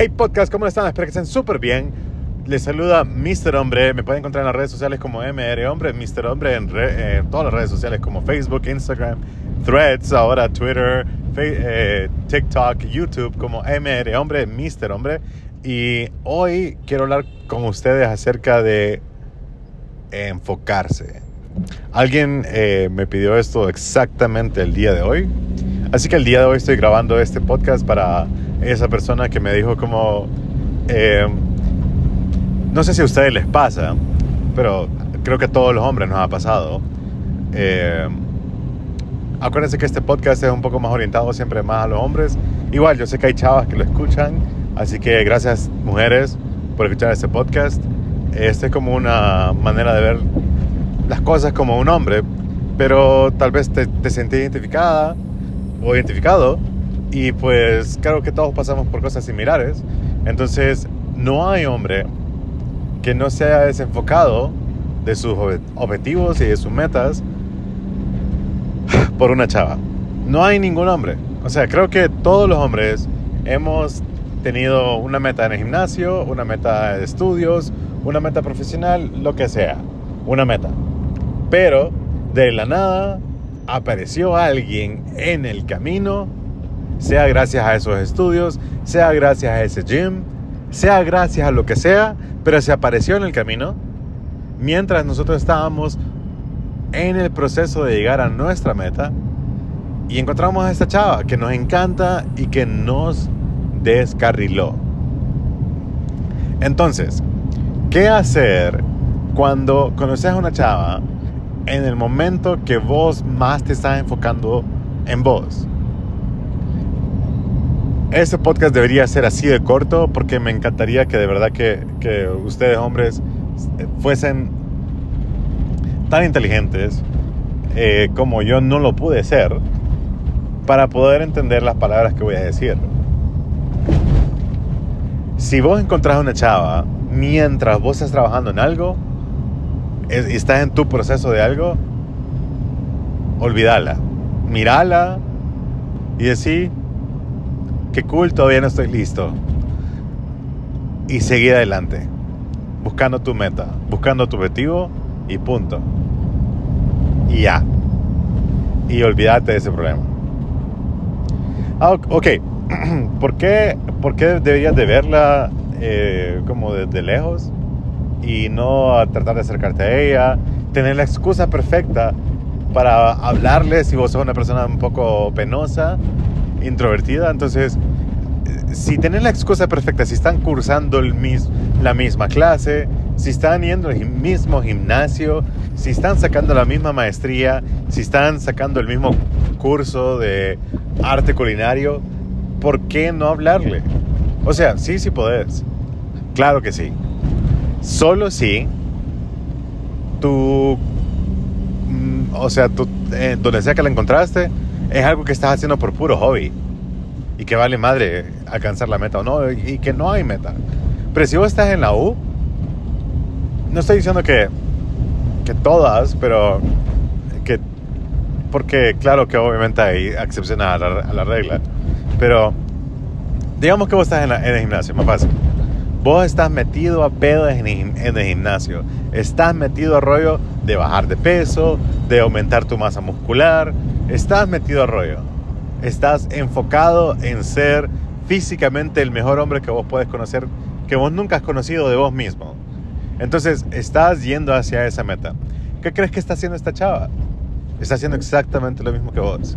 Hey podcast, ¿cómo están? Espero que estén súper bien. Les saluda Mr. Hombre. Me pueden encontrar en las redes sociales como MR Hombre, Mr. Hombre en, re- en todas las redes sociales como Facebook, Instagram, Threads, ahora Twitter, eh, TikTok, YouTube como MR Hombre, Mr. Hombre. Y hoy quiero hablar con ustedes acerca de enfocarse. Alguien eh, me pidió esto exactamente el día de hoy. Así que el día de hoy estoy grabando este podcast para esa persona que me dijo como... eh, no sé si a ustedes les pasa, pero creo que a todos los hombres nos ha pasado. Eh, acuérdense que este podcast es un poco más orientado siempre más a los hombres. Igual, yo sé que hay chavas que lo escuchan, así que gracias mujeres por escuchar este podcast. Este es como una manera de ver las cosas como un hombre, pero tal vez te, te sentís identificada o identificado y pues claro que todos pasamos por cosas similares. Entonces, no hay hombre que no se haya desenfocado de sus obje- objetivos y de sus metas por una chava. No hay ningún hombre. O sea, creo que todos los hombres hemos tenido una meta en el gimnasio, una meta de estudios, una meta profesional, lo que sea. Una meta. Pero de la nada apareció alguien en el camino, sea gracias a esos estudios, sea gracias a ese gym, sea gracias a lo que sea, pero se apareció en el camino mientras nosotros estábamos en el proceso de llegar a nuestra meta y encontramos a esta chava que nos encanta y que nos descarriló. Entonces, ¿qué hacer cuando conoces a una chava en el momento que vos más te estás enfocando en vos? Este podcast debería ser así de corto porque me encantaría que de verdad que, que ustedes hombres fuesen tan inteligentes eh, como yo no lo pude ser para poder entender las palabras que voy a decir. Si vos encontrás una chava mientras vos estás trabajando en algo y estás en tu proceso de algo, olvídala. Mirala y decir, cool, todavía no estoy listo. Y seguir adelante, buscando tu meta, buscando tu objetivo y punto. Y ya. Y olvídate de ese problema. Ah, ok. ¿Por qué, ¿Por qué deberías de verla eh, como desde lejos y no tratar de acercarte a ella? Tener la excusa perfecta para hablarle si vos sos una persona un poco penosa, introvertida. Entonces, eh, si tenés la excusa perfecta, si están cursando el mis- la misma clase, si están yendo al mismo gimnasio, si están sacando la misma maestría, si están sacando el mismo curso de arte culinario, ¿por qué no hablarle? O sea, sí, sí podés. Claro que sí. Solo si tú, mm, o sea, eh, donde sea que la encontraste, es algo que estás haciendo por puro hobby y que vale madre alcanzar la meta o no, y que no hay meta. Pero si vos estás en la U, no estoy diciendo que, que todas, pero que, porque claro que obviamente hay excepciones a la, a la regla, pero digamos que vos estás en, la- en el gimnasio, más fácil. Vos estás metido a pedo en el, gimnasio. Estás metido a rollo de bajar de peso, de aumentar tu masa muscular. Estás metido a rollo. Estás enfocado en ser físicamente el mejor hombre que vos puedes conocer, que vos nunca has conocido de vos mismo. Entonces, estás yendo hacia esa meta. ¿Qué crees que está haciendo esta chava? Está haciendo exactamente lo mismo que vos.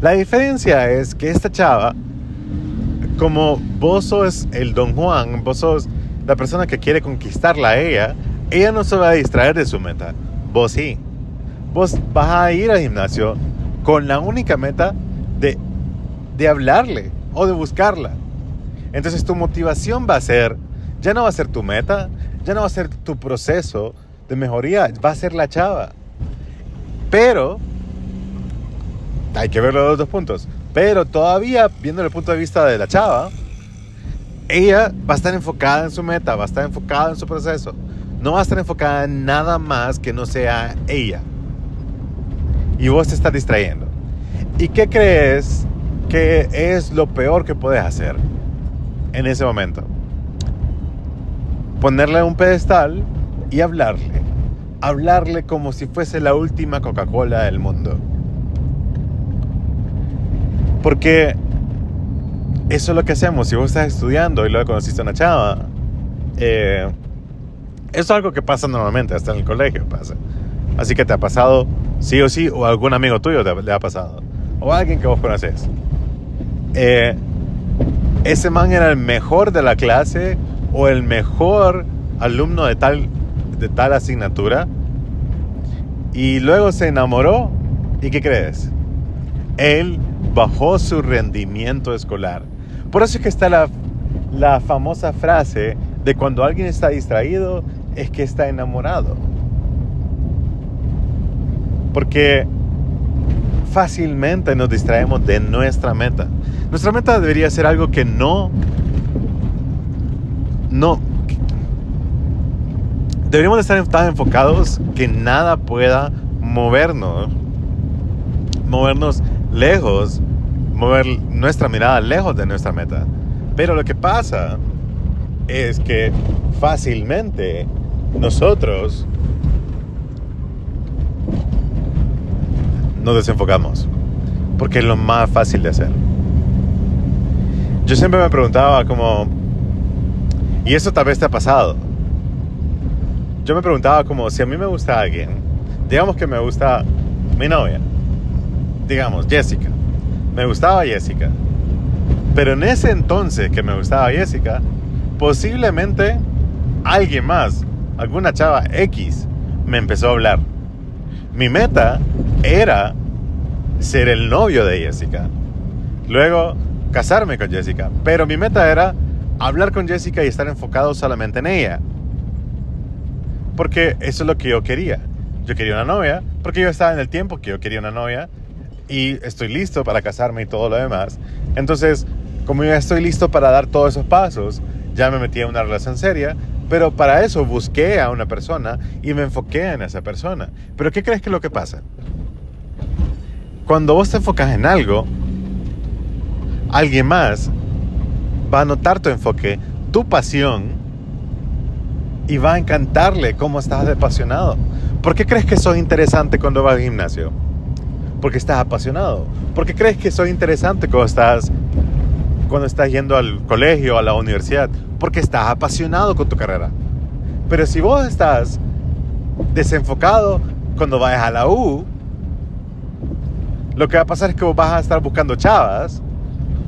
La diferencia es que esta chava como vos sos el Don Juan, vos sos la persona que quiere conquistarla ella, ella no se va a distraer de su meta. Vos sí. Vos vas a ir al gimnasio con la única meta de, de hablarle o de buscarla. Entonces tu motivación va a ser, ya no va a ser tu meta, ya no va a ser tu proceso de mejoría, va a ser la chava. Pero hay que verlo de los dos puntos. Pero todavía, viendo el punto de vista de la chava, ella va a estar enfocada en su meta, va a estar enfocada en su proceso. No va a estar enfocada en nada más que no sea ella. Y vos te estás distrayendo. ¿Y qué crees que es lo peor que puedes hacer? en ese momento. Ponerle un pedestal y hablarle. Hablarle como si fuese la última Coca-Cola del mundo. Porque eso es lo que hacemos. Si vos estás estudiando y luego conociste a una chava, eh, eso es algo que pasa normalmente, hasta en el colegio pasa. Así que te ha pasado sí o sí, o algún amigo tuyo te, le ha pasado, o alguien que vos conoces. Eh, ese man era el mejor de la clase o el mejor alumno de tal, de tal asignatura y luego se enamoró y ¿qué crees? Él bajó su rendimiento escolar. Por eso es que está la, la famosa frase de cuando alguien está distraído es que está enamorado. Porque fácilmente nos distraemos de nuestra meta. Nuestra meta debería ser algo que no... No... Deberíamos estar tan enfocados que nada pueda movernos. Movernos lejos. Mover nuestra mirada lejos de nuestra meta. Pero lo que pasa es que fácilmente nosotros nos desenfocamos. Porque es lo más fácil de hacer. Yo siempre me preguntaba como... Y eso tal vez te ha pasado. Yo me preguntaba como si a mí me gusta alguien. Digamos que me gusta mi novia. Digamos, Jessica. Me gustaba Jessica. Pero en ese entonces que me gustaba Jessica, posiblemente alguien más, alguna chava X, me empezó a hablar. Mi meta era ser el novio de Jessica. Luego, casarme con Jessica. Pero mi meta era hablar con Jessica y estar enfocado solamente en ella. Porque eso es lo que yo quería. Yo quería una novia, porque yo estaba en el tiempo que yo quería una novia y estoy listo para casarme y todo lo demás. Entonces, como ya estoy listo para dar todos esos pasos, ya me metí en una relación seria, pero para eso busqué a una persona y me enfoqué en esa persona. Pero ¿qué crees que es lo que pasa? Cuando vos te enfocas en algo, alguien más va a notar tu enfoque, tu pasión y va a encantarle cómo estás apasionado. ¿Por qué crees que soy interesante cuando vas al gimnasio? Porque estás apasionado. ¿Por qué crees que soy interesante cuando estás cuando estás yendo al colegio, a la universidad, porque estás apasionado con tu carrera. Pero si vos estás desenfocado cuando vayas a la U, lo que va a pasar es que vos vas a estar buscando chavas,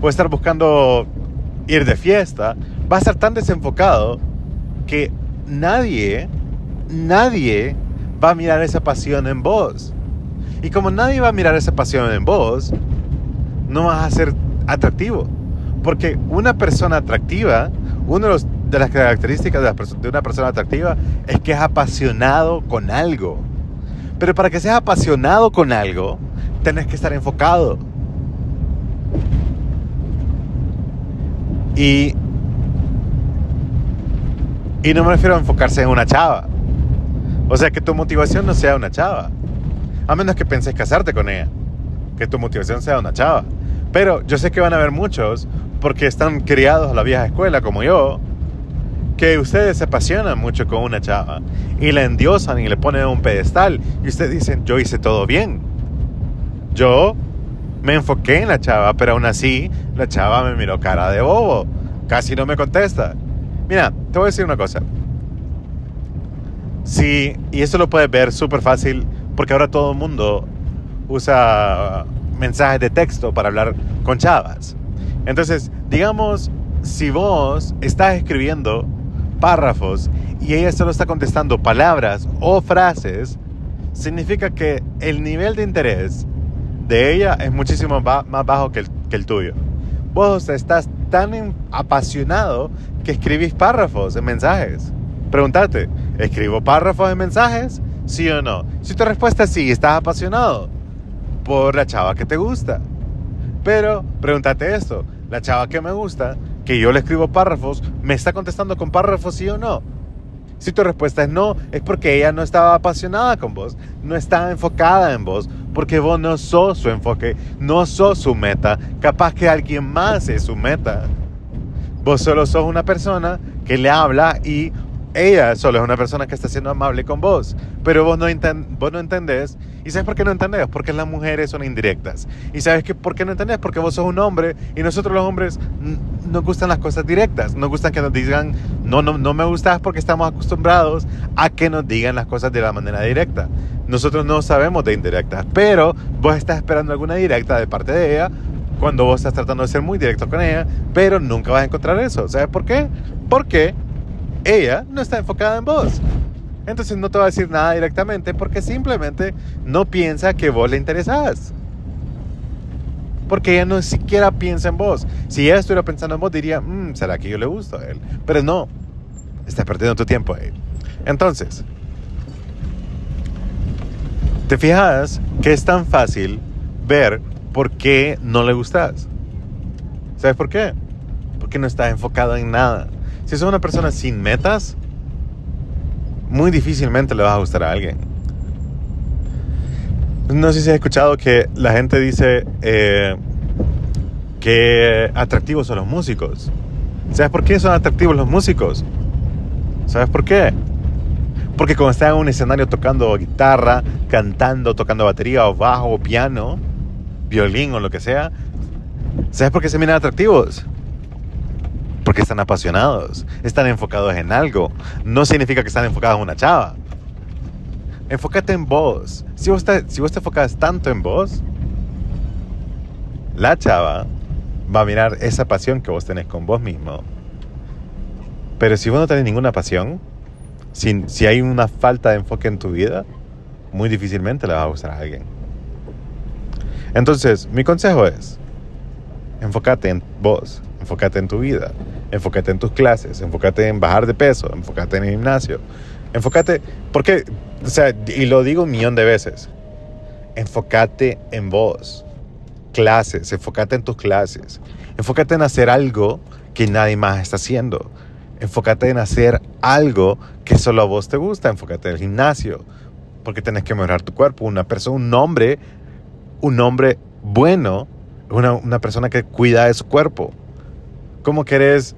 o estar buscando ir de fiesta, vas a estar tan desenfocado que nadie, nadie va a mirar esa pasión en vos. Y como nadie va a mirar esa pasión en vos, no vas a ser atractivo. Porque una persona atractiva, una de, las características de, una persona atractiva es que es apasionado con algo. Pero para que seas apasionado con algo, tenés que estar enfocado. Y, y no me refiero a enfocarse en una chava. O sea, que tu motivación no sea una chava. A menos que penses casarte con ella. Que tu motivación sea una chava. Pero yo sé que van a haber muchos porque están criados a la vieja escuela como yo, que ustedes se apasionan mucho con una chava y la endiosan y le ponen un pedestal y ustedes dicen, yo hice todo bien. Yo me enfoqué en la chava, pero aún así la chava me miró cara de bobo, casi no me contesta. Mira, te voy a decir una cosa. Sí, y eso lo puedes ver súper fácil porque ahora todo el mundo usa mensajes de texto para hablar con chavas. Entonces, digamos, si vos estás escribiendo párrafos y ella solo está contestando palabras o frases, significa que el nivel de interés de ella es muchísimo más bajo que el, tuyo. Vos estás tan apasionado que escribís párrafos en mensajes. Pregúntate, ¿escribo párrafos en mensajes? ¿Sí o no? Si tu respuesta es sí, estás apasionado por la chava que te gusta. Pero pregúntate esto, la chava que me gusta, que yo le escribo párrafos, ¿me está contestando con párrafos sí o no? Si tu respuesta es no, es porque ella no estaba apasionada con vos, no estaba enfocada en vos, porque vos no sos su enfoque, no sos su meta, capaz que alguien más es su meta. Vos solo sos una persona que le habla y ella solo es una persona que está siendo amable con vos, pero vos no, vos no entendés. ¿Y sabes por qué no entendés? Porque las mujeres son indirectas. ¿Y sabes que por qué no entendés? Porque vos sos un hombre y nosotros los hombres nos gustan las cosas directas. Nos gustan que nos digan, no, no, no me gustas porque estamos acostumbrados a que nos digan las cosas de la manera directa. Nosotros no sabemos de indirectas, pero vos estás esperando alguna directa de parte de ella cuando vos estás tratando de ser muy directo con ella, pero nunca vas a encontrar eso. ¿Sabes por qué? Porque ella no está enfocada en vos. Entonces no te va a decir nada directamente porque simplemente no piensa que vos le interesás. Porque ella no siquiera piensa en vos. Si ella estuviera pensando en vos, diría, mm, ¿será que yo le gusto a él? Pero no, estás perdiendo tu tiempo. Entonces, ¿te fijas que es tan fácil ver por qué no le gustas? ¿Sabes por qué? Porque no estás enfocado en nada. Si sos una persona sin metas, muy difícilmente le vas a gustar a alguien. No sé si has escuchado que la gente dice eh, que atractivos son los músicos. ¿Sabes por qué son atractivos los músicos? ¿Sabes por qué? Porque cuando están en un escenario tocando guitarra, cantando, tocando batería bajo piano, violín o lo que sea, ¿sabes por qué se miran atractivos? Porque están apasionados, están enfocados en algo. No significa que están enfocados en una chava. Enfócate en vos. Si vos, te, si vos te enfocas tanto en vos, la chava va a mirar esa pasión que vos tenés con vos mismo. Pero si vos no tenés ninguna pasión, si, si hay una falta de enfoque en tu vida, muy difícilmente le va a gustar a alguien. Entonces, mi consejo es, enfócate en vos, enfócate en tu vida, enfócate en tus clases, enfócate en bajar de peso, enfócate en el gimnasio, enfócate, porque, o sea, y lo digo un millón de veces, enfócate en vos, clases, enfócate en tus clases, enfócate en hacer algo que nadie más está haciendo, enfócate en hacer algo que solo a vos te gusta, enfócate en el gimnasio, porque tenés que mejorar tu cuerpo, una persona, un hombre, un hombre bueno, una, una persona que cuida de su cuerpo. ¿Cómo querés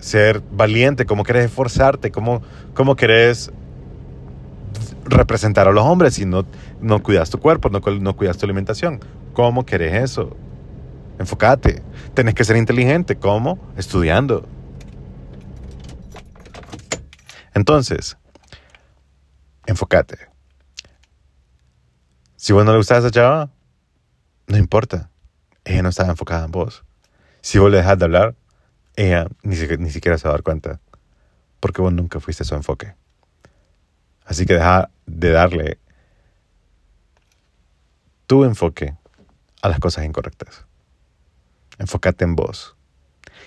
ser valiente, cómo querés esforzarte, cómo, cómo querés representar a los hombres si no, no cuidas tu cuerpo, no, no cuidas tu alimentación. ¿Cómo querés eso? Enfócate. Tenés que ser inteligente. ¿Cómo? Estudiando. Entonces, enfócate. Si vos no le gustas a esa chava, no importa. Ella no estaba enfocada en vos. Si vos le dejas de hablar, ella ni, siquiera se va a dar cuenta, porque vos nunca fuiste su enfoque. Así que deja de darle tu enfoque a las cosas incorrectas. Enfócate en vos.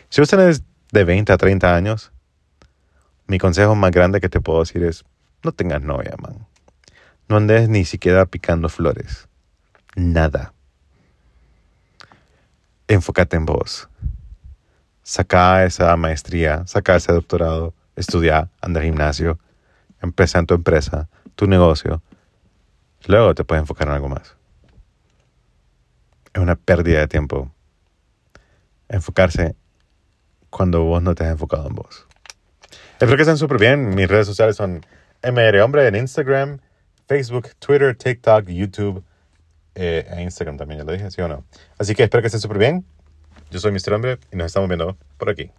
Si vos tenés de 20 a 30 años, mi consejo más grande que te puedo decir es, no tengas novia, man. No andes ni siquiera picando flores. Nada. Enfócate en vos saca esa maestría, saca ese doctorado, estudia, anda al gimnasio, empresa en tu empresa, tu negocio. Luego te puedes enfocar en algo más. Es una pérdida de tiempo enfocarse cuando vos no te has enfocado en vos. Espero que estén súper bien. Mis redes sociales son MR Hombre en Instagram, Facebook, Twitter, TikTok, YouTube eh, e Instagram también, ya lo dije, ¿sí o no? Así que espero que estén súper bien. Yo soy Mr. Hombre y nos estamos viendo por aquí.